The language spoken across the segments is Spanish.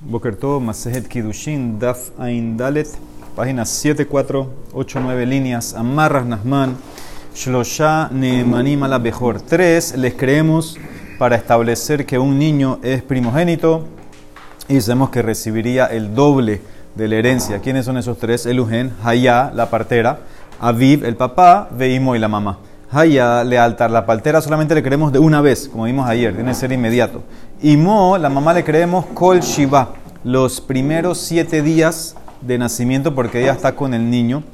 Bokerto, Masejet Kidushin, Daf Ain Dalet, página 7, 4, 8, 9 líneas, Amarras Nasman, Shlosha Neemanim la Bejor. Tres, les creemos para establecer que un niño es primogénito y sabemos que recibiría el doble de la herencia. ¿Quiénes son esos tres? Elugen, Hayá, la partera, Aviv, el papá, Veimo y la mamá. Haya lealtar, la partera solamente le creemos de una vez, como vimos ayer, tiene que ser inmediato. Y Mo, la mamá le creemos Kol Shiva, los primeros siete días de nacimiento, porque ella está con el niño.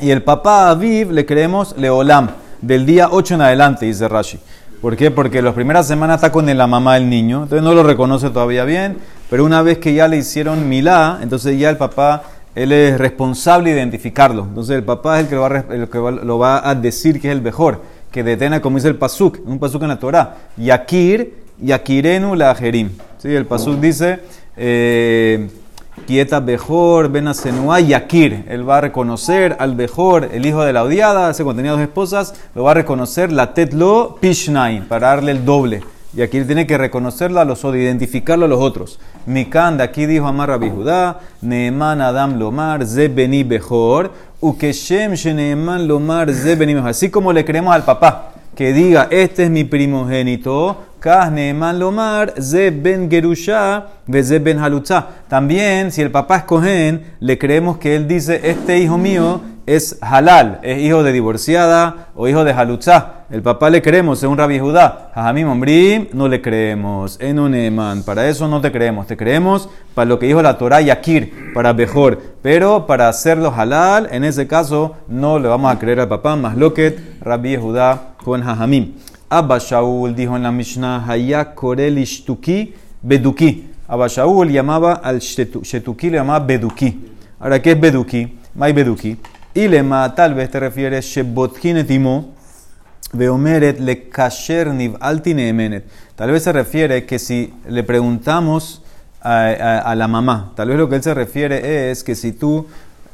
Y el papá Aviv le creemos Leolam, del día 8 en adelante, dice Rashi. ¿Por qué? Porque las primeras semanas está con la mamá del niño, entonces no lo reconoce todavía bien, pero una vez que ya le hicieron milá, entonces ya el papá él es responsable de identificarlo. Entonces el papá es el que lo va, el que va a decir que es el mejor, que detena, como dice el pasuk, un pasuk en la Torah, Yakir, Yakirenu la Jerim. ¿Sí? El pasuk dice, eh, Quieta Bejor, Benasenua, Yakir. Él va a reconocer al Bejor, el hijo de la odiada, ese tenía dos esposas, lo va a reconocer la Tetlo Pishnain, para darle el doble. Y aquí tiene que reconocerlo a los otros, identificarlo a los otros. Mikan, de aquí dijo Amar Rabbi Judá, Neeman Adam Lomar, Ze Beni Bejor, Ukeshem Sheneeman Lomar, Ze Beni Bejor. Así como le creemos al papá, que diga, este es mi primogénito, Neeman Lomar, Ze Ben Gerusha, Ze Ben Halutza. También, si el papá es Cohen, le creemos que él dice, este hijo mío es halal, es hijo de divorciada o hijo de halutza. El papá le creemos, según Rabbi Judá. Jajamim Ombrim, no le creemos. En un eman, para eso no te creemos. Te creemos para lo que dijo la Torah Yakir, para mejor. Pero para hacerlo halal, en ese caso, no le vamos a creer al papá. Más loquet, Rabbi Judá con Jajamim. Abba Shaul dijo en la Mishnah, Hayak Korel Ishtuki Beduki. Abba Shaul llamaba al Shetuki, le llamaba Beduki. Ahora, ¿qué es Beduki? May Beduki. Y lema, tal vez te refieres, Shebotkin etimo, veomeret le kasher niv altine Tal vez se refiere que si le preguntamos a, a, la mamá, tal vez lo que él se refiere es que si tú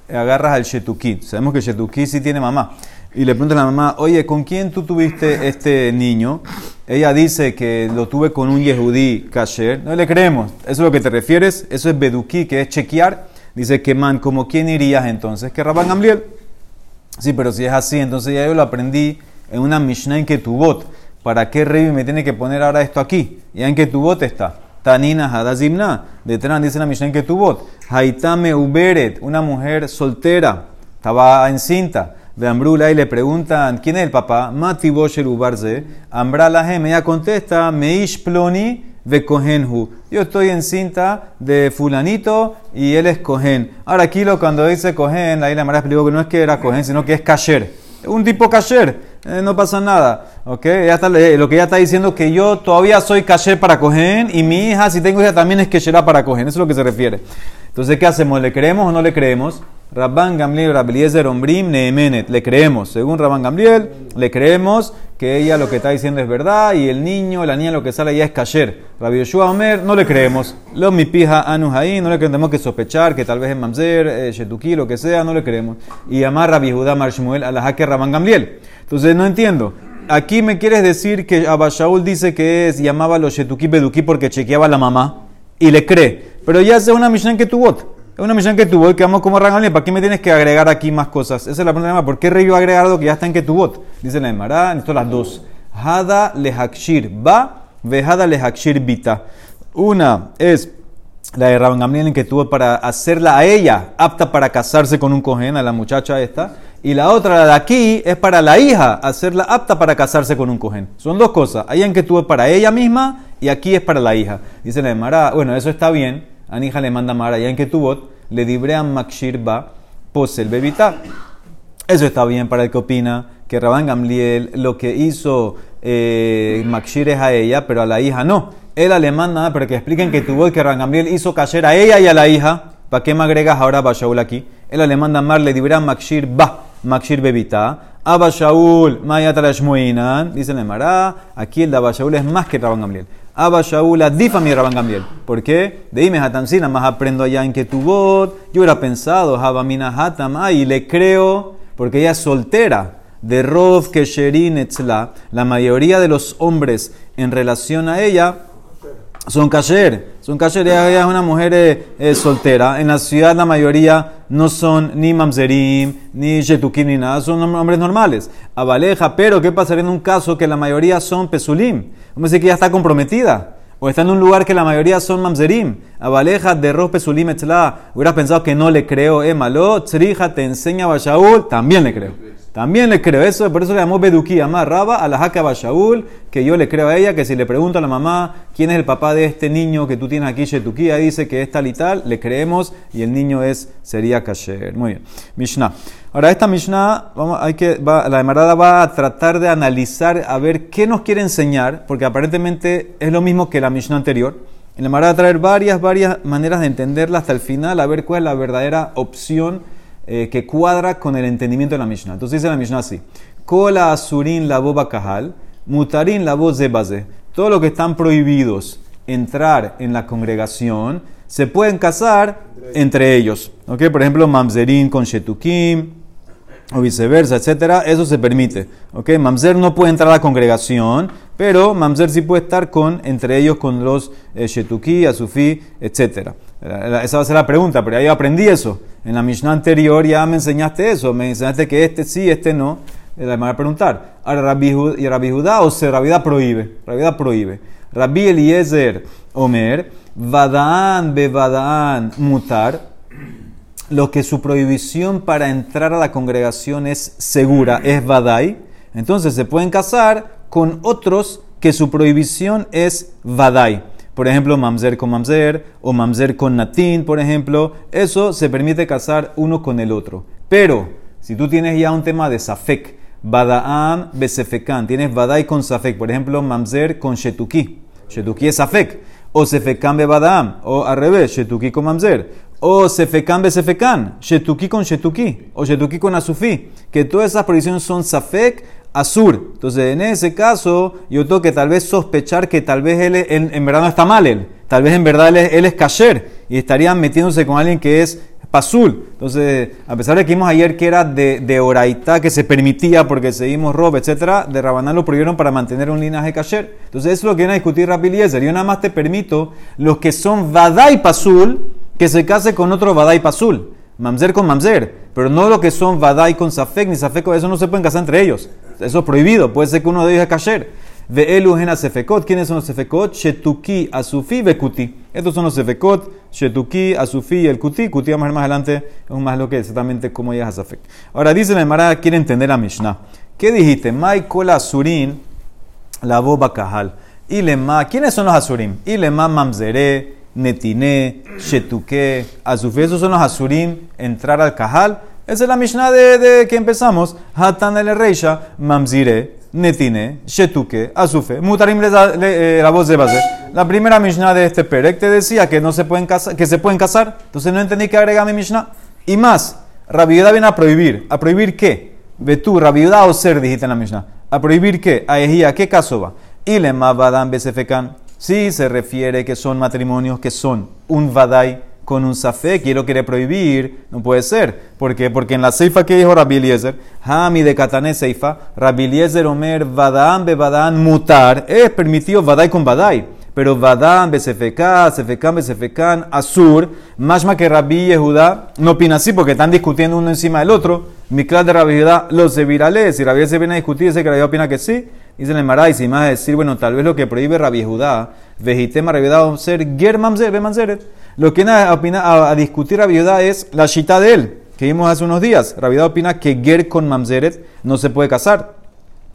agarras al shetuki, sabemos que shetuki sí tiene mamá, y le pregunta a la mamá, oye, ¿con quién tú tuviste este niño? Ella dice que lo tuve con un yehudí kasher, no le creemos, eso es lo que te refieres, eso es beduki, que es chequear Dice que man, ¿como quién irías entonces? Que Rabban Gamliel. Sí, pero si es así, entonces ya yo lo aprendí en una Mishnah en Ketubot. ¿Para qué Revi me tiene que poner ahora esto aquí? Ya en Ketubot está. Tanina Hadazimna. Detrás dice la Mishnah en Ketubot. Haitame Uberet, una mujer soltera. Estaba encinta. De Ambrula y le preguntan, ¿quién es el papá? Mati Bosher Ubarze. Ambrala ella contesta, Meish Ploni Vekohenhu. Yo estoy en cinta de fulanito y él es cohen. Ahora aquí lo cuando dice cohen, la isla Mara explicó que no es que era cohen, sino que es kasher. Un tipo kasher, eh, no pasa nada. ¿ok? Ya está, eh, lo que ella está diciendo es que yo todavía soy kasher para cohen y mi hija, si tengo hija, también es kasher para cohen. Eso es lo que se refiere. Entonces, ¿qué hacemos? ¿Le creemos o no le creemos? Rabban Gamliel, Rabeliezer Ombrim, Neemenet. Le creemos. Según Rabban Gamliel, le creemos que ella lo que está diciendo es verdad y el niño, la niña, lo que sale ya es kasher. Rabbi Yoshua Omer, no le creemos. Lo mi pija no le creemos que sospechar que tal vez es mamzer, eh, shetuki, lo que sea, no le creemos. Y amar Rabbi Judá Marshmuel a la jaque Rabban Gamliel. Entonces, no entiendo. Aquí me quieres decir que Abashaul dice que es, llamaba a los shetuki beduki porque chequeaba a la mamá y le cree. Pero ya hace una misión que tuvo. Es una misión que tuvo y quedamos como rangamliel. ¿Para qué me tienes que agregar aquí más cosas? Esa es la pregunta. ¿Por qué rey a agregar algo que ya está en que tu bot? Dice la Emara, esto las dos. Hada lehakshir ba, vejada lehakshir bita. Una es la de Rabban en que tuvo para hacerla a ella apta para casarse con un cohen, a la muchacha esta. Y la otra, la de aquí, es para la hija, hacerla apta para casarse con un cohen. Son dos cosas. Allá en que tuvo para ella misma y aquí es para la hija. Dice la Emara, bueno, eso está bien Anija le manda Mara, ya en que tu bot le dibrean Makshir ba posel bebita. Eso está bien para el que opina que Rabán Gamliel lo que hizo eh, es a ella, pero a la hija no. Él le manda pero que expliquen que tu bot que Rabán Gamliel hizo cayer a ella y a la hija. ¿Para qué me agregas ahora Bashaul aquí? Él le manda Mar le dibrean Makshir ba, Makshir bebita. Abba Shaul, Maya dice el Mará, aquí el de Abba Shaul es más que Rabán Gamliel. Abba Shaul difa mi Rabban Gamliel. ¿Por qué? De Ime Hatamsina, más aprendo allá en que tu voz. Yo hubiera pensado, Habamina Hatam, y le creo, porque ella es soltera. De Rov Kesherin Etzla, la mayoría de los hombres en relación a ella son kasher. Son kasher, ella es una mujer eh, eh, soltera. En la ciudad la mayoría no son ni mamzerim, ni shetukim, ni nada. Son hombres normales. Abaleja, pero ¿qué pasaría en un caso que la mayoría son pesulim? Vamos a que ya está comprometida. O está en un lugar que la mayoría son mamzerim. Abaleja de ros pesulim etzla. Hubieras pensado que no le creo. Eh, malo. Tzrija te enseña a Shaul. También le creo. También le creo eso, por eso le llamó Beduki, más Raba a la Jaca Bashaul, que yo le creo a ella, que si le pregunto a la mamá quién es el papá de este niño que tú tienes aquí, Shetukia, dice que es tal y tal, le creemos y el niño es, sería Kasher. Muy bien. Mishnah. Ahora, esta Mishnah, vamos, hay que, la demarada va a tratar de analizar a ver qué nos quiere enseñar, porque aparentemente es lo mismo que la Mishnah anterior. En la demarada va a traer varias, varias maneras de entenderla hasta el final, a ver cuál es la verdadera opción eh, que cuadra con el entendimiento de la Mishnah. Entonces dice la Mishnah así: Kola asurin la boba kahal, mutarin la voz de base. Todos los que están prohibidos entrar en la congregación se pueden casar entre ellos. ¿Ok? Por ejemplo, mamzerin con shetukim o viceversa, etcétera, eso se permite. ¿ok? Mamzer no puede entrar a la congregación, pero Mamzer sí puede estar con, entre ellos con los eh, Shetuki, Asufi, etcétera. Esa va a ser la pregunta, pero ahí aprendí eso. En la Mishnah anterior ya me enseñaste eso, me enseñaste que este sí, este no. La va a preguntar. Ahora, Rabbi, ¿y Rabbi Judá o se Rabbi prohíbe? Rabbi prohíbe. Rabbi Eliezer Omer, Vadaan be Vadaan mutar, lo que su prohibición para entrar a la congregación es segura, es vadai, entonces se pueden casar con otros que su prohibición es vadai. Por ejemplo, mamzer con mamzer o mamzer con natin, por ejemplo, eso se permite casar uno con el otro. Pero si tú tienes ya un tema de safek, badaam besefekan, tienes vadai con safek, por ejemplo, mamzer con shetuki. Shetuki es safek. O sefekan be badaam, o al revés, shetuki con mamzer o sefekan besefekan, shetuki con shetuki, o shetuki con asufi, que todas esas prohibiciones son safek, asur. Entonces, en ese caso, yo tengo que tal vez sospechar que tal vez él, en verdad no está mal él, tal vez en verdad él, es kasher y estarían metiéndose con alguien que es pasul. Entonces, a pesar de que vimos ayer que era de, de oraita, que se permitía porque seguimos rob, etcétera, de Rabanán lo prohibieron para mantener un linaje kasher. Entonces, eso es lo que viene a discutir Rabbi Yo nada más te permito los que son vadai pasul, que se case con otro Vadai Pasul. Mamzer con Mamzer. Pero no lo que son Vadai con Safek, ni Safek, eso no se pueden casar entre ellos. Eso es prohibido. Puede ser que uno de ellos es Kasher. Ve elugena sefekot. ¿Quiénes son los sefekot? Shetuki, Asufi, Bekuti. Estos son los sefekot. Shetuki, Asufi y el Kuti. Kuti vamos a ver más adelante. Es más lo que exactamente cómo llega a Safek. Ahora dice la Mara, quiere entender a Mishnah. ¿Qué dijiste? Michael Asurin, la boba kahal. Ilema, ¿quiénes son los Asurim? Ilema mamzere Netine, Shetuke, Azufé, esos son los Azurim, entrar al Kahal. Esa es la Mishnah de, que empezamos. Hatan el Reisha, Mamzire, Netine, Shetuke, Azufe, Mutarim eh, la voz de base. La primera Mishnah de este Perek te decía que, no se pueden casar, que se pueden casar. Entonces no entendí que agrega mi Mishnah. Y más, Rabiuda viene a prohibir. ¿A prohibir qué? Ve tú, Rabiuda o ser, dijiste en la Mishnah. ¿A prohibir qué? A Ejía, ¿qué caso va? Y le Mavadan Besefekan. Si se refiere que son matrimonios que son un vadai con un safek quiero quiere prohibir, no puede ser. ¿Por qué? Porque en la seifa que dijo Rabbi Eliezer, Hami de Katané seifa, Rabbi Eliezer Omer, Vadaan be Vadaan mutar, es permitido vadai con vadai. Pero Vadán, Besefeká, Sefekán, Besefekán, Azur, más que Rabbi Yehuda, no opina así porque están discutiendo uno encima del otro. Mi clase de Rabbi Yehuda los de virales. Si Rabbi se viene a discutir, dice que Rabbi opina que sí. Dice el Maray, si más decir, bueno, tal vez lo que prohíbe Rabbi Judá, vejitema Rabbi Judá, ser ger mamzer, Lo que viene opina, a, discutir Rabbi Judá es la shita de él, que vimos hace unos días. Rabbi Judá opina que ger con mamzeret no se puede casar,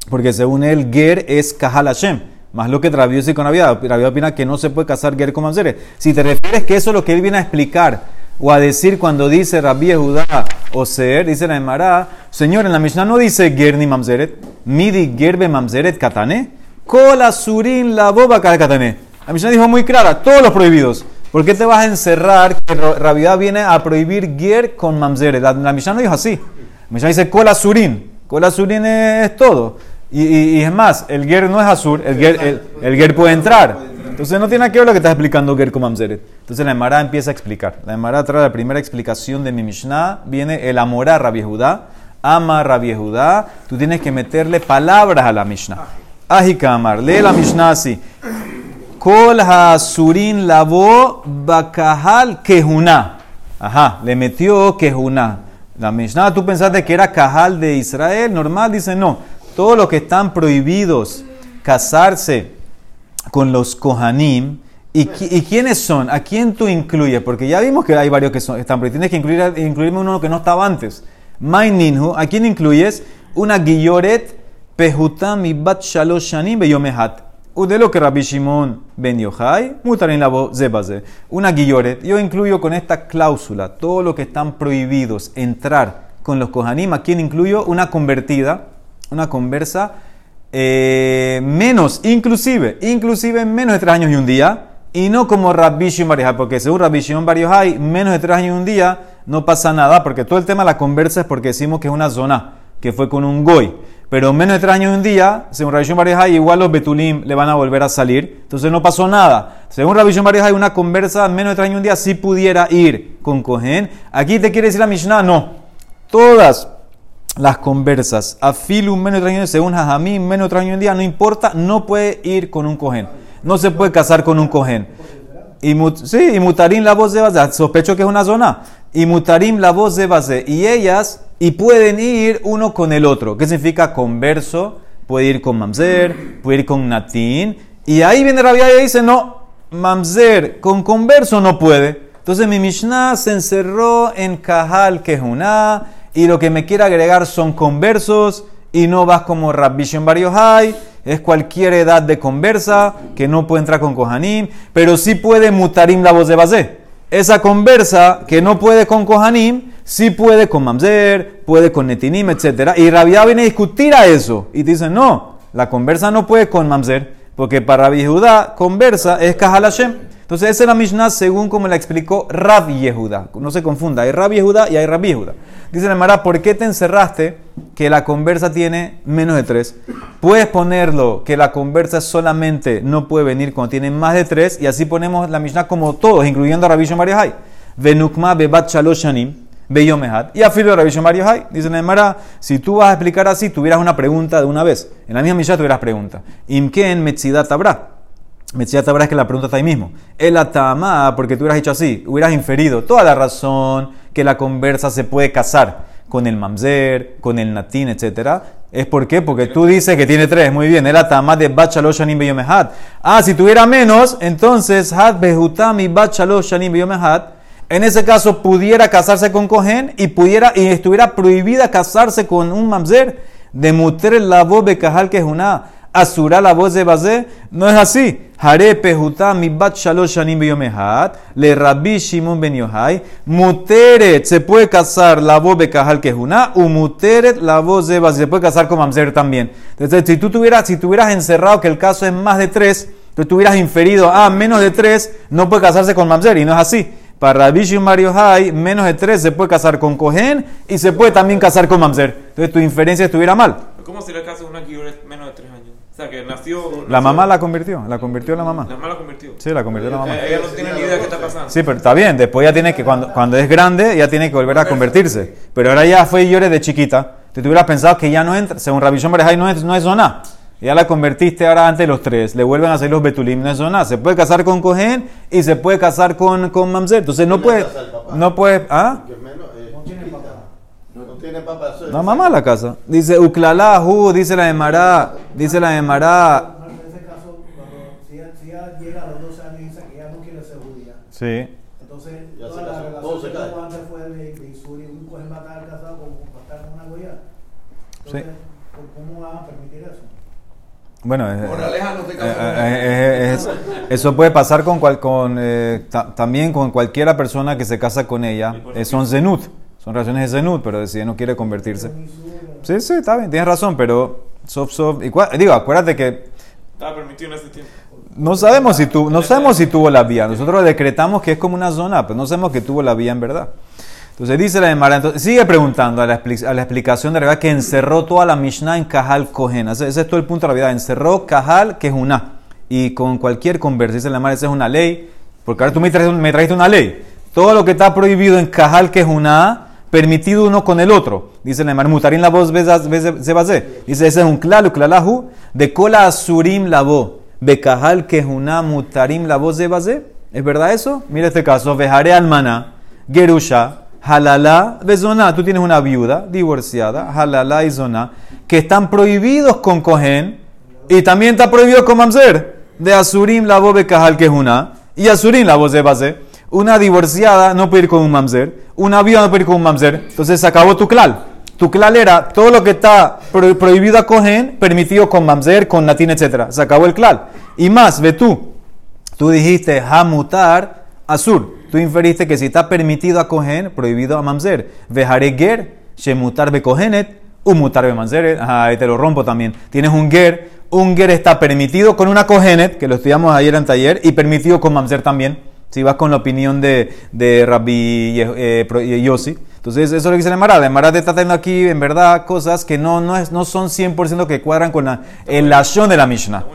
porque según él, ger es kahal Hashem. Más lo que Rabbi y con Rabbi Rabbi opina que no se puede casar ger con mamzeret. Si te refieres que eso es lo que él viene a explicar, o a decir cuando dice Rabbi Judá o Ser, dice la Emara, Señor, en la Mishnah no dice Ger ni Mamzeret, Midi Gerbe Mamzeret Katane, Kola Surin la boba Katane. La Mishnah dijo muy clara, todos los prohibidos. ¿Por qué te vas a encerrar que Rabbi viene a prohibir Ger con Mamzeret? La, la Mishnah no dijo así. La Mishnah dice Kola Surin. Kola Surin es, todo. Y, es más, el Ger no es Azur, el Ger, el, el Ger puede entrar. Entonces no tiene que ver lo que está explicando Gerko Mamzeret. Entonces la Emara empieza a explicar. La Emara trae la primera explicación de mi Mishnah. Viene el amor a Rabbi Judá. Ama Rabbi Judá. Tú tienes que meterle palabras a la Mishnah. Ajika Amar. Lee la Mishnah así. Kol hasurin lavó bakahal kehuná. Ajá, le metió kehuná. La Mishnah, tú pensaste que era cajal de Israel, normal, dice no. Todos los que están prohibidos casarse con los kohanim, ¿y, quiénes son? ¿A quién tú incluyes? Porque ya vimos que hay varios que son, están prohibidos. Tienes que incluir, incluirme uno que no estaba antes. Ninhu, ¿a quién incluyes? Una guilloret pehutam y bat shalosh shanim beyomehat de lo que Rabbi Shimon ben Yochai, mutarin la zebaze. Una guilloret. Yo incluyo con esta cláusula todo lo que están prohibidos entrar con los kohanim. ¿A quién incluyo? Una convertida, una conversa eh, menos, inclusive, inclusive menos de tres años y un día. Y no como Rabbi Shimon porque según Rabbi Shimon Bar menos de tres años y un día no pasa nada, porque todo el tema de la conversa es porque decimos que es una zona, que fue con un goy pero menos de tres años y un día, según Rabishon Barihai, igual los Betulim le van a volver a salir. Entonces no pasó nada. Según Rabishon Barihai, una conversa menos de tres años y un día sí pudiera ir con Cohen. Aquí te quiere decir la Mishnah, no. Todas las conversas, afilum menos de tres años, según Jajamim, menos de tres años y un día, no importa, no puede ir con un Cohen. No se puede casar con un Cohen. Y, sí, y mutarim la voz de base, sospecho que es una zona. Y mutarim la voz de base. Y ellas y pueden ir uno con el otro. ¿Qué significa converso? Puede ir con mamzer, puede ir con natín. Y ahí viene Rabia y dice, no, mamzer con converso no puede. Entonces mi Mishnah se encerró en Kahal Kehuná y lo que me quiere agregar son conversos y no vas como Rabbi Bar Yochai, es cualquier edad de conversa que no puede entrar con Kohanim, pero sí puede mutarim la voz de base. Esa conversa que no puede con Kohanim, sí puede con Mamzer, puede con Netinim, etc. Y Rabia viene a discutir a eso. Y dice, no, la conversa no puede con Mamzer, porque para Rabbi conversa es Kahal Hashem. Entonces, esa es la Mishnah según como la explicó Rabbi Yehuda. No se confunda, hay Rabbi Yehuda y hay Rabbi Yehuda. Dice la Mara, ¿por qué te encerraste que la conversa tiene menos de tres? Puedes ponerlo que la conversa solamente no puede venir cuando tiene más de tres, y así ponemos la Mishnah como todos, incluyendo a Rabbi Shomar Venukma bebat Beyomehat. Y afilo Rabbi Shomar Yohai. Dice Mara, si tú vas a explicar así, tuvieras una pregunta de una vez. En la misma Mishnah tuvieras pregunta. Imken metzidat habrá. Metzidat habrá es que la pregunta está ahí mismo. El atama, porque tú hubieras dicho así, hubieras inferido toda la razón que la conversa se puede casar con el mamzer, con el natín, etc. ¿Es por qué? Porque tú dices que tiene tres. Muy bien. El atama de bachalosh shanim beyomehat. Ah, si tuviera menos, entonces hat behutami shanim beyomehat en ese caso pudiera casarse con Cohen y pudiera y estuviera prohibida casarse con un mamzer de muter la voz de cajal que es una asura la voz de base no es así Hare pehuta mi bat shalosh beyomehat le rabbi shimon ben yohai muteret se puede casar la voz de cajal que es una u muteret la voz de base se puede casar con mamzer también entonces si tú tuvieras si tuvieras encerrado que el caso es más de tres tú tuvieras inferido a menos de tres no puede casarse con mamzer y no es así para Rabbi Shimon Hay, menos de tres se puede casar con Cohen y se puede también casar con Mamzer. Entonces tu inferencia estuviera mal. ¿Cómo sería el caso de una que menos de tres sea, que nació, La mamá la convirtió, la convirtió la mamá. La mamá la convirtió. Sí, la convirtió la mamá. Ella no tiene ni idea de qué está pasando. Sí, pero está bien. Después ya tiene que, cuando, cuando es grande, ya tiene que volver a convertirse. Pero ahora ya fue y llore de chiquita. Tú hubieras pensado que ya no entra, según Rabbi Shimon no es, no es zona. Ya la convertiste ahora ante los tres, le vuelven a hacer los betulim, no es nada. Se puede casar con Cohen y se puede casar con, con Mamzer. Entonces no puede. No puede. ¿Ah? No tiene papá. No, mamá la casa. Dice Uklalahu, dice la Emara, dice la Emara. En ese caso, cuando si ella llega a los 12 años y dice que ya no quiere ser judía. Sí. Entonces, toda la relación que tuvo antes fue de, de Isuri, un Cohen va a estar casado con, con, con una goya. Entonces, ¿cómo va a permitir eso? Bueno, eh, eh, eh, eso puede pasar con, cual, con también con cualquiera persona que se casa con ella. son zenut, son relaciones de zenut, pero ella no quiere convertirse. Sí, sí, está bien, tienes razón, pero soft, soft. digo, acuérdate que. Estaba permitido en ese tiempo. No sabemos si tu, no sabemos si tuvo la vía. Nosotros decretamos que es como una zona, pero no sabemos que tuvo la vía en verdad. Entonces dice la Emara, entonces sigue preguntando a la, explicación de la verdad que encerró toda la Mishnah en Kahal Kohen. Ese, es todo el punto de la vida. Encerró Kahal una Y con cualquier conversa, dice la Emara, esa es una ley. Porque ahora tú me trajiste, una ley. Todo lo que está prohibido en Kahal una permitido uno con el otro. Dice la Emara, mutarín la voz se Dice, ese es un clalo, clalahu, de cola asurim la voz. Bekahal que una mutarim la voz de base. ¿Es verdad eso? Mira este caso. Vejare almana, gerusha, halala, bezona. Tú tienes una viuda divorciada, halala y zona, que están prohibidos con cohen y también está prohibido con mamzer. De asurim la voz bekahal que es una y asurim la voz de base. Una divorciada no puede ir con un mamzer, una viuda no puede ir con un mamzer. Entonces se acabó tu clal. Tu clal era todo lo que está pro- prohibido a cogen, permitido con mamzer, con natín, etc. Se acabó el clal. Y más, ve tú. Tú dijiste hamutar azur. Tú inferiste que si está permitido a cogen, prohibido a mamzer. Vejare ger, shemutar be cogenet, umutar be mamzer. Ahí te lo rompo también. Tienes un ger. Un ger está permitido con una cogenet, que lo estudiamos ayer en taller, y permitido con mamzer también. Si vas con la opinión de, de Rabbi eh, Yossi. Entonces, eso es lo que dice la Emara. La Emara te está trayendo aquí, en verdad, cosas que no, no, es, no son 100% que cuadran con la, el de la Mishnah.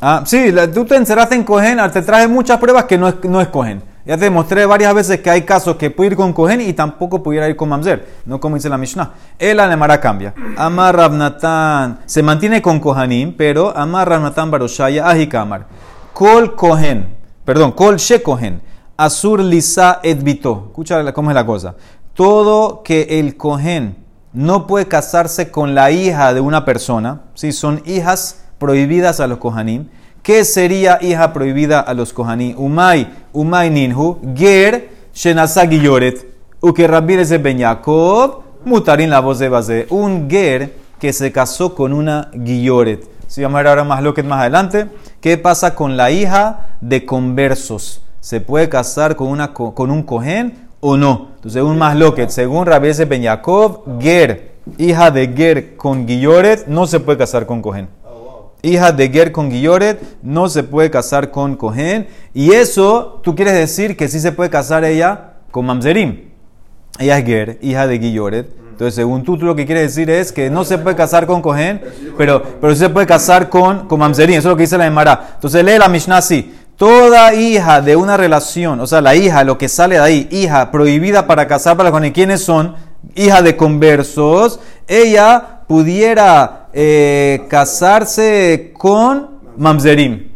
Ah, sí, la- tú te encerraste en Cohen, te traje muchas pruebas que no es, no es Cohen. Ya te demostré varias veces que hay casos que puede ir con Cohen y tampoco pudiera ir con Mamzer, no como dice la Mishnah. El Anemara cambia. Amar Rabnatán se mantiene con Kohanim, pero Amar Rabnatán Baroshaya Ahikamar. Kol Kohen, perdón, Kol She Kohen, Asur Lisa Edbito. Escucha cómo es la cosa. Todo que el Kohen no puede casarse con la hija de una persona, si son hijas prohibidas a los Kohanim. ¿Qué sería hija prohibida a los Kohanim? Umay, Umay Ninhu, Ger, Shenasa Giyoret, Uke de Ben Yaakov, Mutarin la voz de base. Un Ger que se casó con una Giyoret. Si vamos a ver ahora más lo que más adelante. ¿Qué pasa con la hija de conversos? ¿Se puede casar con, una, co- con un Kohen o no? Entonces, un más loquet, según Rabbi de Ben Yaakov, Ger, hija de Ger con Giyoret, no se puede casar con Kohen hija de Ger con Giyoret, no se puede casar con Cohen. Y eso, tú quieres decir que sí se puede casar ella con Mamzerim. Ella es Ger, hija de Giyoret. Entonces, según tú, lo que quieres decir es que no se puede casar con Cohen, pero, pero sí se puede casar con, con Mamzerim. Eso es lo que dice la Emara. Entonces, lee la Mishnah así. Toda hija de una relación, o sea, la hija, lo que sale de ahí, hija prohibida para casar para con ¿quiénes son? Hija de conversos, ella pudiera eh, casarse con Mamzerim.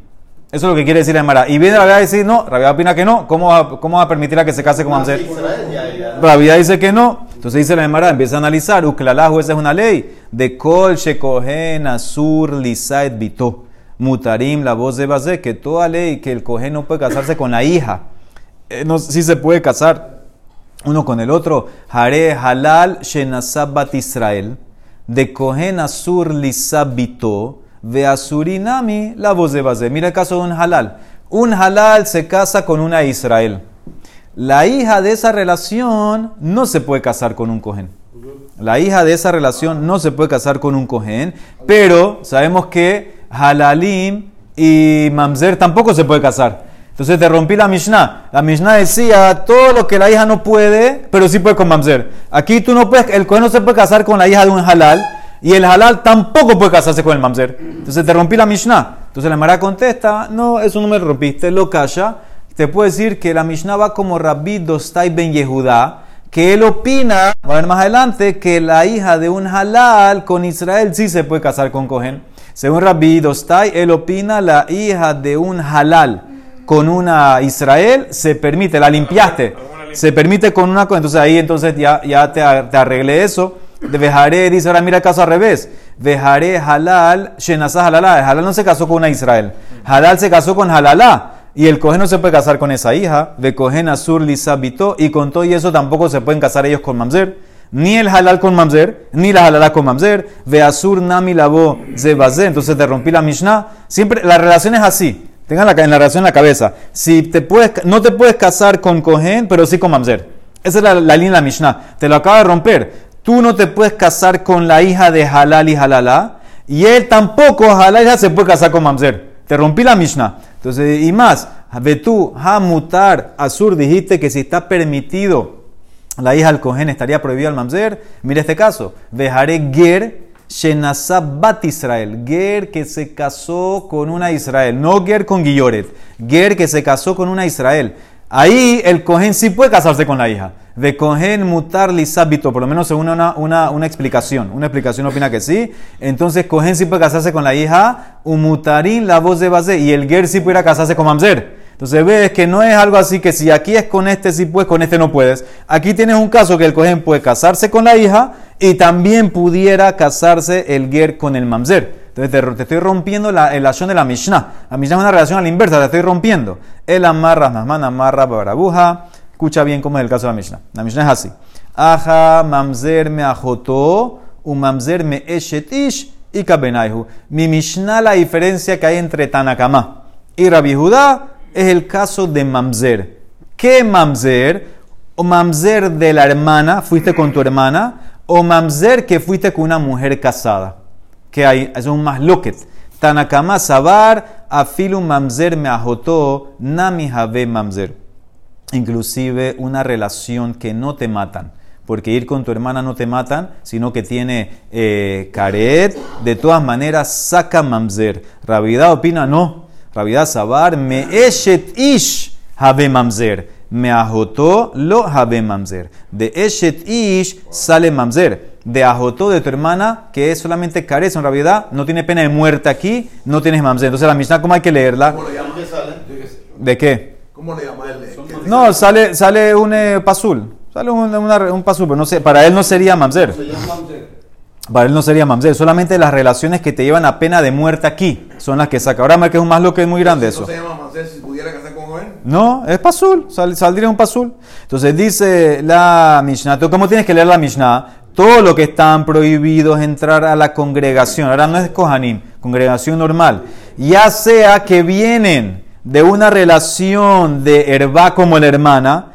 Eso es lo que quiere decir la Emara. Y viene Rabia a decir, no, Rabia opina que no. ¿Cómo va, cómo va a permitirla que se case con Mamzer? Rabia dice que no. Entonces dice la Emara, empieza a analizar. Uklalahu, esa es una ley. De kol shekohen asur lisaet bito. Mutarim, la voz de Bazé, que toda ley que el cohen no puede casarse con la hija. Eh, no, sí se puede casar uno con el otro. Hare halal shenasab bat Israel. De cohen asur lisabito. Ve asurinami la voz de Bazé. Mira el caso de un halal. Un halal se casa con una Israel. La hija de esa relación no se puede casar con un cohen. La hija de esa relación no se puede casar con un cohen, pero sabemos que halalim y mamzer tampoco se puede casar. Entonces te rompí la Mishnah. La Mishnah decía todo lo que la hija no puede, pero sí puede con mamzer. Aquí tú no puedes, el cohen no se puede casar con la hija de un halal y el halal tampoco puede casarse con el mamzer. Entonces te rompí la Mishnah. Entonces la Mara contesta, no, eso no me rompiste, lo calla. Te puedo decir que la Mishnah va como Rabbi Dostai ben Yehudá, que él opina, va a ver más adelante, que la hija de un halal con Israel sí se puede casar con Cohen. Según Rabbi Dostai, él opina la hija de un halal con una Israel se permite, la limpiaste, se permite con una, entonces ahí entonces ya, ya te, te arreglé eso. De Bejaré, dice ahora mira el caso al revés. Bejaré halal, Shenazah halalá. Halal no se casó con una Israel. Halal se casó con halalá. Y el cohen no se puede casar con esa hija. De cohen azur lisabito. Y con todo y eso tampoco se pueden casar ellos con mamzer. Ni el halal con mamzer, ni la halalá con mamzer. Ve azur nami labo zebazé. Entonces te rompí la mishnah. Siempre, la relación es así. Tengan la, en la relación en la cabeza. Si te puedes, no te puedes casar con cohen, pero sí con mamzer. Esa es la, la línea de la mishnah. Te lo acaba de romper. Tú no te puedes casar con la hija de halal y halalá. Y él tampoco, halal se puede casar con mamzer. Te rompí la mishnah. Entonces, y más, ve tú, hamutar, azur, dijiste que si está permitido la hija al cohen estaría prohibido al mamzer. Mira este caso. Vejaré ger shenasab bat Israel. Ger que se casó con una Israel. No ger con Guilloret. Ger que se casó con una Israel. Ahí el cohen sí puede casarse con la hija. De cogen mutar lisabito, por lo menos según una, una, una explicación. Una explicación opina que sí. Entonces cogen sí puede casarse con la hija, umutarín la voz de base, y el ger sí pudiera casarse con mamzer. Entonces ves que no es algo así que si aquí es con este sí puedes, con este no puedes. Aquí tienes un caso que el cohen puede casarse con la hija y también pudiera casarse el ger con el mamzer. Entonces te, estoy rompiendo la, el acción de la Mishnah. La Mishnah es una relación a la inversa, te estoy rompiendo. El amarra, Nahman amarra, barabuja. Escucha bien cómo es el caso de la Mishnah. La Mishnah es así. Aja mamzer me ajotó, un mamzer me eshetish y kabenaihu. Mi Mishnah, la diferencia que hay entre Tanakama y Rabbi Judá es el caso de mamzer. ¿Qué mamzer? O mamzer de la hermana, fuiste con tu hermana, o mamzer que fuiste con una mujer casada que hay, es un masloket. Tanakama sabar, afilu mamzer me ajotó, nami have mamzer. Inclusive una relación que no te matan. Porque ir con tu hermana no te matan, sino que tiene eh, caret. De todas maneras, saca mamzer. Ravidad opina no. Ravidad sabar, me eshet ish have mamzer. Me ajotó lo have mamzer. De eshet ish sale mamzer de ajotó de tu hermana, que es solamente carece en realidad, no tiene pena de muerte aquí, no tienes mamzer. Entonces la Mishnah, ¿cómo hay que leerla? ¿De qué? ¿Cómo le llama él? No, sale, sale un eh, pasul. Sale un, una- un pasul, pero no sé, para él no sería mamzer. Se llama Mamzer. Para él no sería mamzer. Solamente las relaciones que te llevan a pena de muerte aquí son las que saca. Ahora me que es un más lo que es muy grande eso. No se llama Mamzer si pudiera casar con él. No, es pasul, sal- saldría un pasul. Entonces dice la Mishnah, ¿tú cómo tienes que leer la Mishnah? Todo lo que están prohibidos entrar a la congregación, ahora no es Kohanim, congregación normal, ya sea que vienen de una relación de herba como la hermana,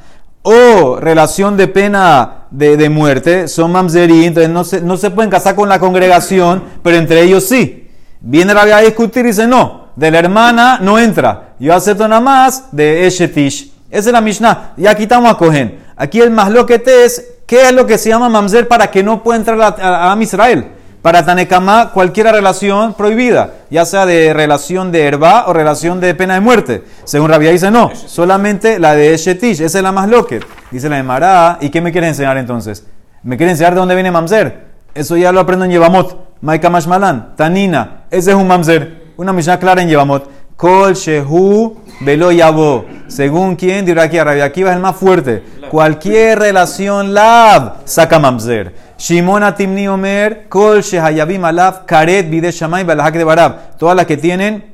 o relación de pena de, de muerte, son mamzerí, entonces no se, no se pueden casar con la congregación, pero entre ellos sí. Viene Rabia a discutir y dice, no, de la hermana no entra. Yo acepto nada más de Eshetish. Esa es la Mishnah. Ya quitamos a Cohen. Aquí el más lo que te es, ¿qué es lo que se llama mamzer para que no pueda entrar a, a, a Israel? Para Tanekama, cualquier relación prohibida, ya sea de relación de herba o relación de pena de muerte. Según Rabia dice, no, solamente la de Eshetish, esa es la más loque. Dice la de Mará, ¿y qué me quiere enseñar entonces? ¿Me quiere enseñar de dónde viene mamzer? Eso ya lo aprendo en Yevamot. Maika Mashmalan, Tanina, ese es un mamzer. Una Mishnah clara en Yevamot. Kol Shehu Velo Yabo. Según quién dirá aquí a Rabbi Akiva es el más fuerte. Cualquier relación lab saca mamzer. Shimon Atimni Omer, Kol Shehayabim Alav, Karet Bide Shamay Balahak de Barab. Todas las que tienen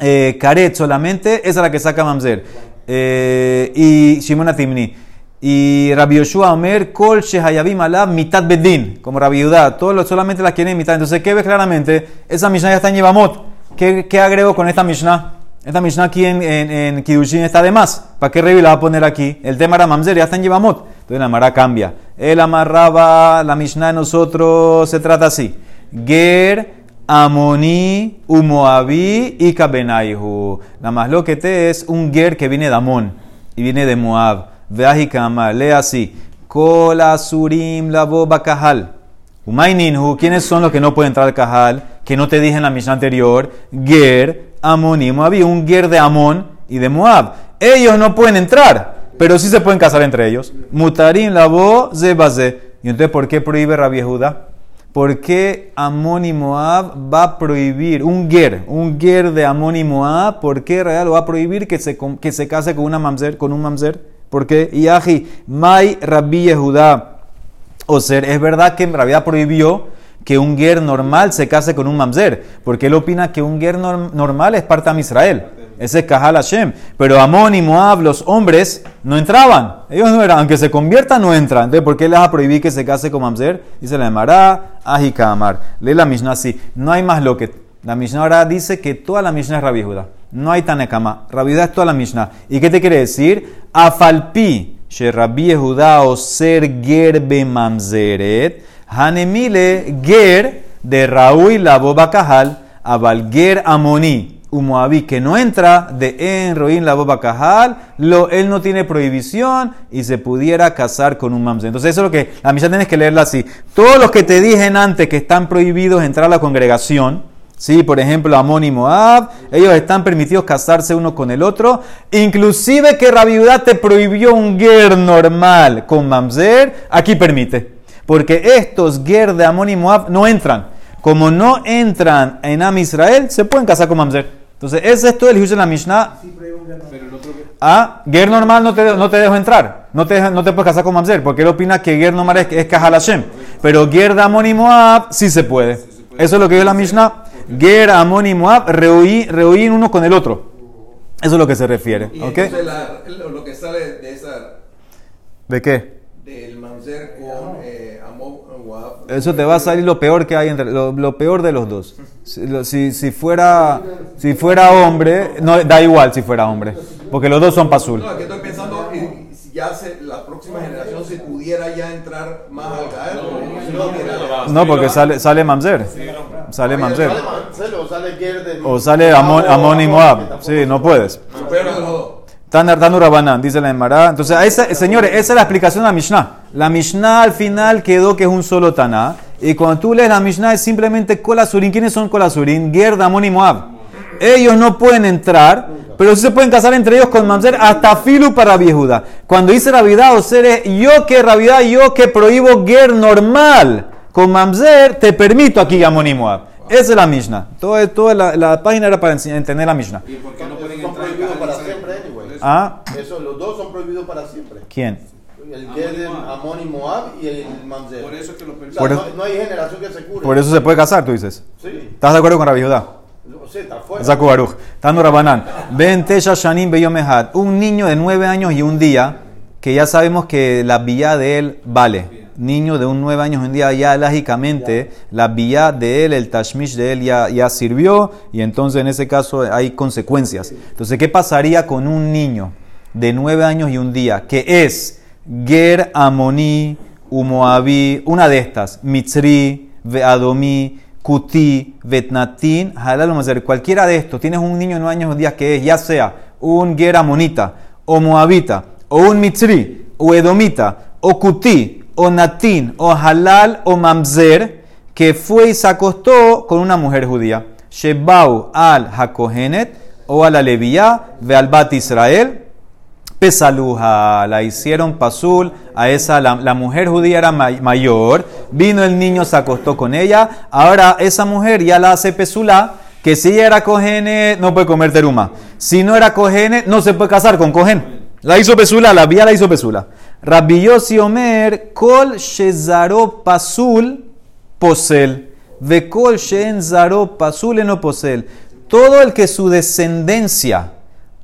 eh, Karet solamente, esa es la que saca mamzer. Eh, y Shimon Atimni. Y Rabbi Yoshua Omer, Kol Shehayabim Alav, Mitat Bedin. Como Rabbi Yudá. Todos los- solamente las quieren mitad. Entonces, ¿qué ves claramente? Esa Mishnah ya está en Yevamot. ¿Qué, qué agrego con esta Mishnah? Esta Mishnah aquí en, en, en Kiddushin está de más. ¿Para qué Revi la va a poner aquí? El tema era Mamzer, ya está en Yevamot. Entonces la Mara cambia. Él amarraba la Mishnah de nosotros, se trata así. Ger, Amoni, Umoabi y Kabenaihu. Nada más lo que te es un Ger que viene de Amón y viene de Moab. Kama, lee así. Kola Surim Labo Bakahal. Umaininhu, ¿quiénes son los que no pueden entrar al Cajal? Que no te dije en la Mishnah anterior. Ger, Amon y Moab. un Ger de Amón y de Moab. Ellos no pueden entrar, pero sí se pueden casar entre ellos. Mutarim labo zebaze. ¿Y entonces por qué prohíbe Rabbi Judá? ¿Por qué Amón y Moab va a prohibir un ger, un ger de Amón y Moab? ¿Por qué Real va a prohibir que se, que se case con, una mamzer, con un mamzer? ¿Por qué? Yahi, Mai Rabbi Yehuda. O ser, es verdad que Rabbi prohibió que un ger normal se case con un mamzer, porque él opina que un norm- normal es parte de Israel. Ese es Kahal Hashem. Pero Amón y Moab, los hombres, no entraban. Ellos no eran, aunque se conviertan, no entran. Entonces, ¿por qué les va a prohibir que se case con mamzer? Dice la Emara, Ajikamar. Lee la Mishnah así. No hay más lo que. La Mishnah ahora dice que toda la Mishnah es Rabbi Judá. No hay Tanekama. Rabbi Judá es toda la Mishnah. ¿Y qué te quiere decir? Afalpi, she Rabbi Judá o ser ger be mamzeret, hanemile ger de Raúl la boba kahal, aval ger amoni. Umoabí que no entra de en Roín la boba cajal, lo, él no tiene prohibición y se pudiera casar con un mamzer. Entonces eso es lo que la misa tienes que leerla así. Todos los que te dije antes que están prohibidos entrar a la congregación, Sí, por ejemplo, Amón y Moab, ellos están permitidos casarse uno con el otro. Inclusive que Rabiudá te prohibió un ger normal con Mamzer, aquí permite. Porque estos ger de Amón y Moab no entran. Como no entran en Am Israel, se pueden casar con Mamzer. Entonces, ese es todo el juicio de la Mishnah. Ah, ger normal no te, no te dejo entrar. No te, no te puedes casar con Mamzer. Porque él opina que ger normal es, es Kahal Hashem. Pero ger de Amón y Moab sí se puede. Eso es lo que dice la Mishnah. Ger, Amón y Moab rehuí- rehuín uno con el otro. Eso es lo que se refiere. Y lo, que sale de esa, ¿De qué? del Mamzer con. Eso te va a salir lo peor que hay entre lo, lo peor de los dos. Si, lo- si- si fuera si fuera hombre, no da igual si fuera hombre, porque los dos son pasul. No, es que estoy pensando y si ya se, la próxima generación se pudiera ya entrar más al caer. no, No, porque sale sale mamzer. Sale mamzer. O sale Amón, Amón y Moab. Sí, no puedes. Tan Rabanán, dice la Emara. Entonces, a esa- señores, esa es la explicación de la Mishnah. La Mishnah al final quedó que es un solo Taná. Y cuando tú lees la Mishnah es simplemente Kolasurin. ¿Quiénes son Kolasurin? Ger, Damón y Moab. Ellos no pueden entrar, pero sí se pueden casar entre ellos con Mamzer hasta Filu para Viejuda. Cuando dice Ravidad o Sere, yo que Ravidad, yo que prohíbo Ger normal con Mamzer, te permito aquí Amón y Moab. Esa es la Mishnah. Todo, toda la, la página era para entender la Mishnah. Esos son prohibidos para siempre, anyway. ¿Ah? Eso, los dos son prohibidos para siempre. ¿Quién? El Ger de Amón y Moab y el Mamzer. Por eso es que lo O sea, Por no, hay generación que se cure. Por eso se puede casar, tú dices. Sí. ¿Estás de acuerdo con Rabbi Judá? No sé, está fuera. Zaku Baruch. Tanu Rabanán. Ben Tesha Shanim Beyomehad. Un niño de nueve años y un día, que ya sabemos que la vía de él vale. Niño de un nueve años y un día, ya lógicamente, la vía de él, el tashmish de él ya, ya sirvió, y entonces en ese caso hay consecuencias. Entonces, ¿qué pasaría con un niño de nueve años y un día, que es Ger Amoni, Umoabi, una de estas, Mitzri, Veadomi, Kuti, Vetnatin, Halal o. Cualquiera de estos, tienes un niño de nueve años y un día que es, ya sea un Ger Amonita, o Moabita, o un Mitzri, o Edomita, o Kuti, o Natin, o Halal o Mamzer, que fue y se acostó con una mujer judía. Shebau al Hakohenet, o a la ve al Bat Israel, Pesaluja, la hicieron pasul, a esa, la, mujer judía era may- mayor, vino el niño, se acostó con ella, ahora esa mujer ya la hace pesula, que si ella era cojene, no puede comer teruma, si no era cojene, no se puede casar con cojen. La hizo pesula, la vía la hizo pesula. Rabbi Yossi Omer, kol shezaro pasul, posel, ve kol shen zaro pasul no posel. Todo el que su descendencia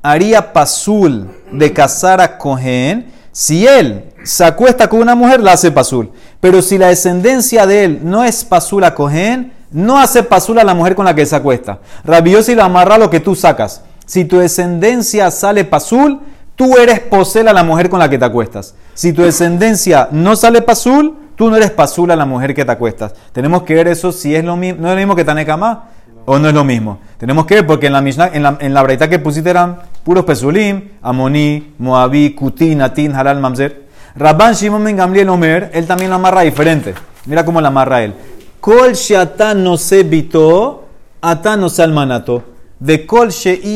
haría pasul de casar a Cohen, si él se acuesta con una mujer, la hace pasul. Pero si la descendencia de él no es pasul a Cohen, no hace pasul a la mujer con la que se acuesta. Rabiosi la amarra lo que tú sacas. Si tu descendencia sale pasul, tú eres posel a la mujer con la que te acuestas. Si tu descendencia no sale pasul, tú no eres pasul a la mujer que te acuestas. Tenemos que ver eso si es lo mismo, no es lo mismo que Tanekama o no es lo mismo. Tenemos que ver porque en la en la, en la braita que pusiste eran puros pesulim, Amoní, Moabí, Kuti, Natin, Halal, Mamzer. Rabban Shimon Ben Gamliel Omer, él también lo amarra diferente. Mira cómo lo amarra él. Kol she'ata no se bitó, ata no se almanato. De kol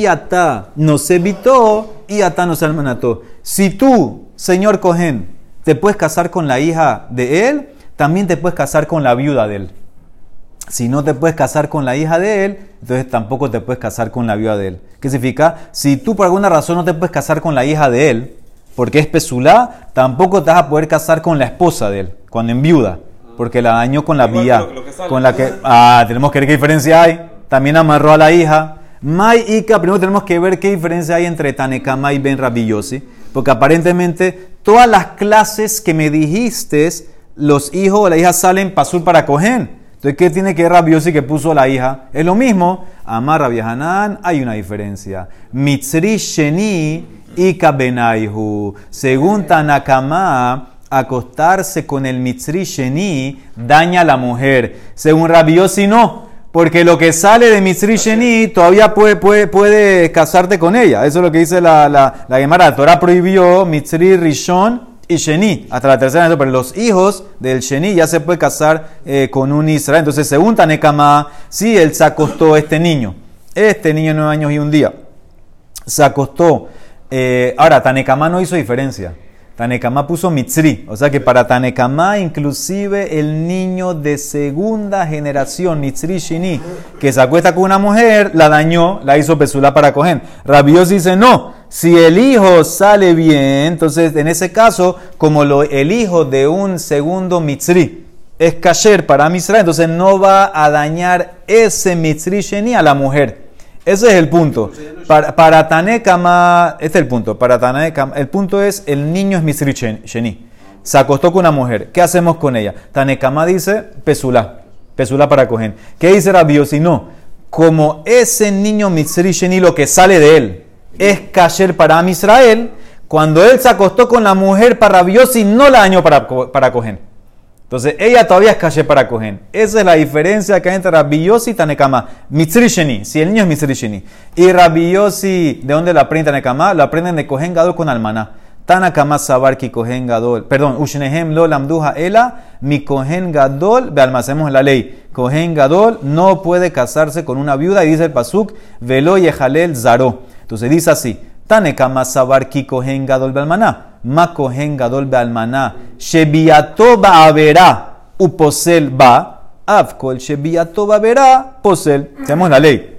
ata no se bitó, y ata no se almanato. Si tú, señor Cohen, te puedes casar con la hija de él, también te puedes casar con la viuda de él. Si no te puedes casar con la hija de él, entonces tampoco te puedes casar con la viuda de él. ¿Qué significa? Si tú por alguna razón no te puedes casar con la hija de él, porque es pesulá, tampoco te vas a poder casar con la esposa de él, cuando en viuda, porque la dañó con la vía, con la que... Ah, tenemos que ver qué diferencia hay. También amarró a la hija. Mai Ika, primero tenemos que ver qué diferencia hay entre Tanekama y Ben Rabillosi, porque aparentemente todas las clases que me dijiste, los hijos o la hija salen pasul para cogen. Entonces, ¿qué tiene que ver Rabiosi que puso la hija? Es lo mismo. Amar Rabbi Hanan, hay una diferencia. Mitzri Sheni Ika Benaihu. Según Tanakama, acostarse con el Mitzri Sheni daña a la mujer. Según Rabiosi, no. Porque lo que sale de Mitzri Sheni todavía puede, puede, puede casarte con ella. Eso es lo que dice la, la, la Gemara. La Torah prohibió Mitzri Rishon y Sheni, hasta la tercera pero los hijos del Sheni ya se puede casar eh, con un Israel. Entonces, según Tanekama, si él se acostó este niño, este niño de nueve años y un día, se acostó. eh, ahora, Tanekama no hizo diferencia. Tanekama puso Mitzri, o sea que para Tanekama inclusive el niño de segunda generación, Mitzri Shini, que se acuesta con una mujer, la dañó, la hizo pesula para coger. Rabios dice no, si el hijo sale bien, entonces en ese caso, como lo, el hijo de un segundo Mitzri es kasher para Misra, entonces no va a dañar ese Mitzri Sheni a la mujer. Ese es el punto. Para, Tanekama, este es el punto. Para Tanekama, el punto es el niño es Shen- Sheni. Se acostó con una mujer. ¿Qué hacemos con ella? Tanekama dice pesula. Pesula para coger. ¿Qué dice Rabiosi? No. Como ese niño Misri Sheni, lo que sale de él es kasher para Am Israel, cuando él se acostó con la mujer para Rabiosi, no la dañó para, para coger. Entonces, ella todavía es caché para coger. Esa es la diferencia que hay entre Rabbi Yossi y Tanekama. Mitzri Sheni, si el niño es Mitzri Sheni. Y Rabbi Yossi, ¿de dónde la aprenden Tanekama? Lo aprenden de Kohen Gadol con Almaná. Tanakama Sabar ki Kohen Gadol. Perdón, Ushnehem lo lamduja ela, mi Kohen Gadol, almacemos la ley. Kohen Gadol no puede casarse con una viuda y dice el Pasuk, velo yehalel zaro. Entonces dice así, Tanekama Sabar ki Kohen Gadol be'almaná. Ma Kohen Gadol be'almaná. Shebiato ba'avera uposel ba. Avkol shebiato ba'avera posel. Tenemos la ley.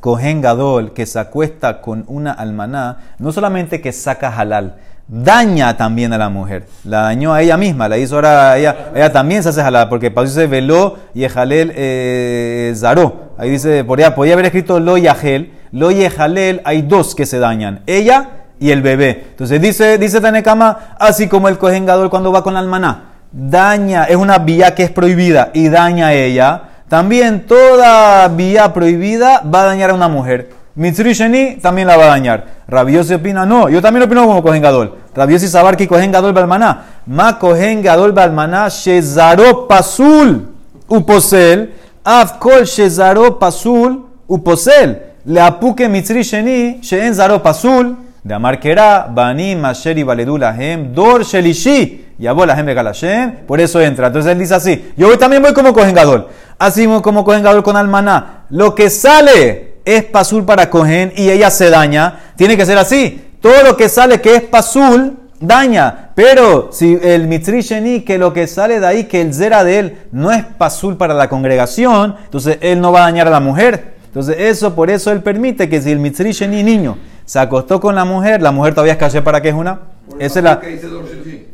Kohen Gadol que se acuesta con una almaná, no solamente que saca halal, daña también a la mujer. La dañó a ella misma, la hizo ahora ella, ella también se hace halal, porque Pablo dice veló y Ejalel eh, zaró. Ahí dice, podría, podría haber escrito lo y Ajel, lo y Ejalel, hay dos que se dañan, ella y el bebé. Entonces dice, dice Tanekama, así como el Kohen Gadol cuando va con la almaná, daña, es una vía que es prohibida y daña a ella. También toda vía prohibida va a dañar a una mujer. Mitzri Sheni también la va a dañar. Rabiosi opina, no, yo también opino como Kohen Gadol. Rabiosi sabar que Kohen Gadol balmaná. Ma Kohen Gadol balmaná shezaro pasul uposel. Av kol shezaro pasul uposel. Le apuke Mitzri Sheni sheen zaro pasul. De Amar Kera, Banim, Asher y Valedul Lahem, Dor Shelishi. Yabó la gente Galashem, por eso entra. Entonces él dice así: Yo voy- también voy como Kohen Gadol. Así como Kohen Gadol con Almaná. Lo que sale es pasul para Kohen y ella se daña. Tiene que ser así. Todo lo que sale que es pasul daña. Pero si el Mitzri Sheni, que lo que sale de ahí, que el zera de él no es pasul para la congregación, entonces él no va a dañar a la mujer. Entonces eso, por eso él permite que si el Mitzri Sheni niño se acostó con la mujer, la mujer todavía es caché para que es una. Esa es la.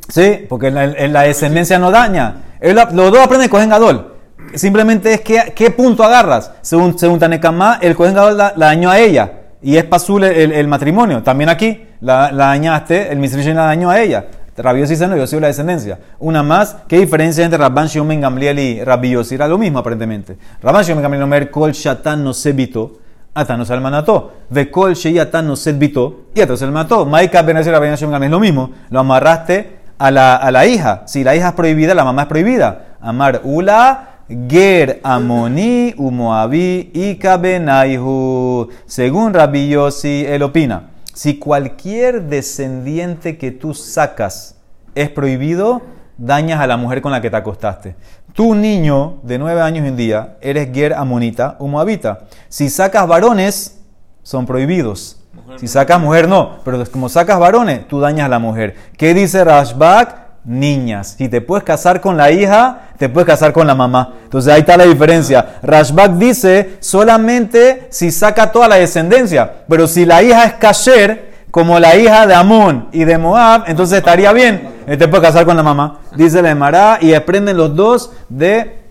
Sí, porque en la, en la descendencia no daña. Él los dos aprenden Cohen Gadol. Simplemente es que, qué punto agarras. Según, según Tanekama, el Cohen Gadol la, la dañó a ella. Y es pasul el, el matrimonio. También aquí la, la dañaste, el Misrishin la dañó a ella. Rabbi Yossi dice, no, yo soy la descendencia. Una más, ¿qué diferencia entre Rabban Shimon Ben Gamliel y Rabbi Yossi? Era lo mismo aparentemente. Rabban Shimon Ben Gamliel Omer, Kol Shatan no se evitó. Ata no se manató. De kol sheyatan no se vitó. Y ata se mató. Maika ben Rabbi Yossi Ben Gamliel es lo mismo. Lo amarraste a la, a la hija. Si la hija es prohibida, la mamá es prohibida. Amar ula, ger amoni, umoabi, y kabenaihu. Según Rabbi Yossi, él opina. Si cualquier descendiente que tú sacas es prohibido, dañas a la mujer con la que te acostaste. Tu niño de nueve años en día, eres ger amonita, umoabita. Si sacas varones, son prohibidos. Si sacas mujer, no. Pero como sacas varones, tú dañas a la mujer. ¿Qué dice Rashbak? Niñas. Si te puedes casar con la hija, te puedes casar con la mamá. Entonces ahí está la diferencia. Rashbak dice solamente si saca toda la descendencia. Pero si la hija es kasher, como la hija de Amón y de Moab, entonces estaría bien. Él te puede casar con la mamá. Dice la Emara y aprenden los dos de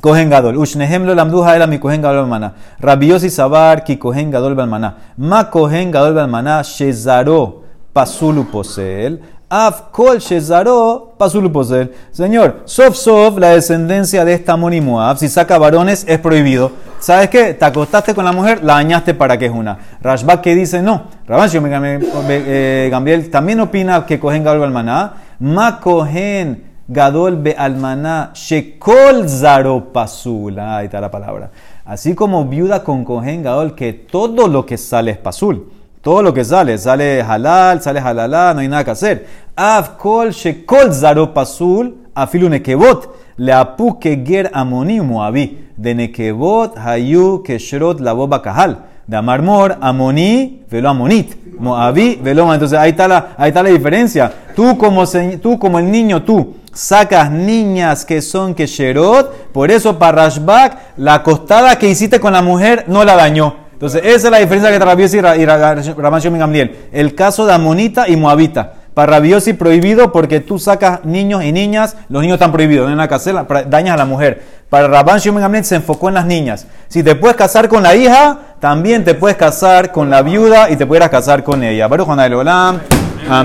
Kohen Gadol. Ushnehem lo lamduja ela mi Kohen Gadol balmaná. Rabbi Yossi sabar ki Kohen Gadol balmaná. Ma Kohen Gadol balmaná shezaro pasulu posel. Av kol shezaro pasulu posel. Señor, sof sof la descendencia de esta Amón y si saca varones es prohibido. ¿Sabes qué? Te acostaste con la mujer, la dañaste para que es una. Rashbak que dice no. Rabban Shimon ben eh, Gamliel también opina que Kohen Gadol balmaná. Ma Kohen Gadol be almaná shekol zaro pasul. Ahí está la palabra. Así como viuda con cohen gadol, que todo lo que sale es pasul. Todo lo que sale, sale halal, sale halalá, no hay nada que hacer. Av kol shekol zaro pasul, afilu nekebot, le apu que ger amoni moabi. De nekebot hayu keshrot la boba kahal. De amarmor, amoni, velo amonit. Moabi, velo. Entonces ahí está la, ahí diferencia. Tú como, se- tú como el niño, tú sacas niñas que son kesherot, por eso para Rashbak, la acostada que hiciste con la mujer no la dañó. Entonces, esa es la diferencia que Rabiosi y Ra- y Ra- Rabban Shimon. El caso de Amonita y Moabita. Para Rabiosi prohibido porque tú sacas niños y niñas, los niños están prohibidos, hacer, la- pra- dañas a la mujer. Para Rabban Shimon se enfocó en las niñas. Si te puedes casar con la hija, también te puedes casar con la viuda y te pudieras casar con ella. Baruch Olam.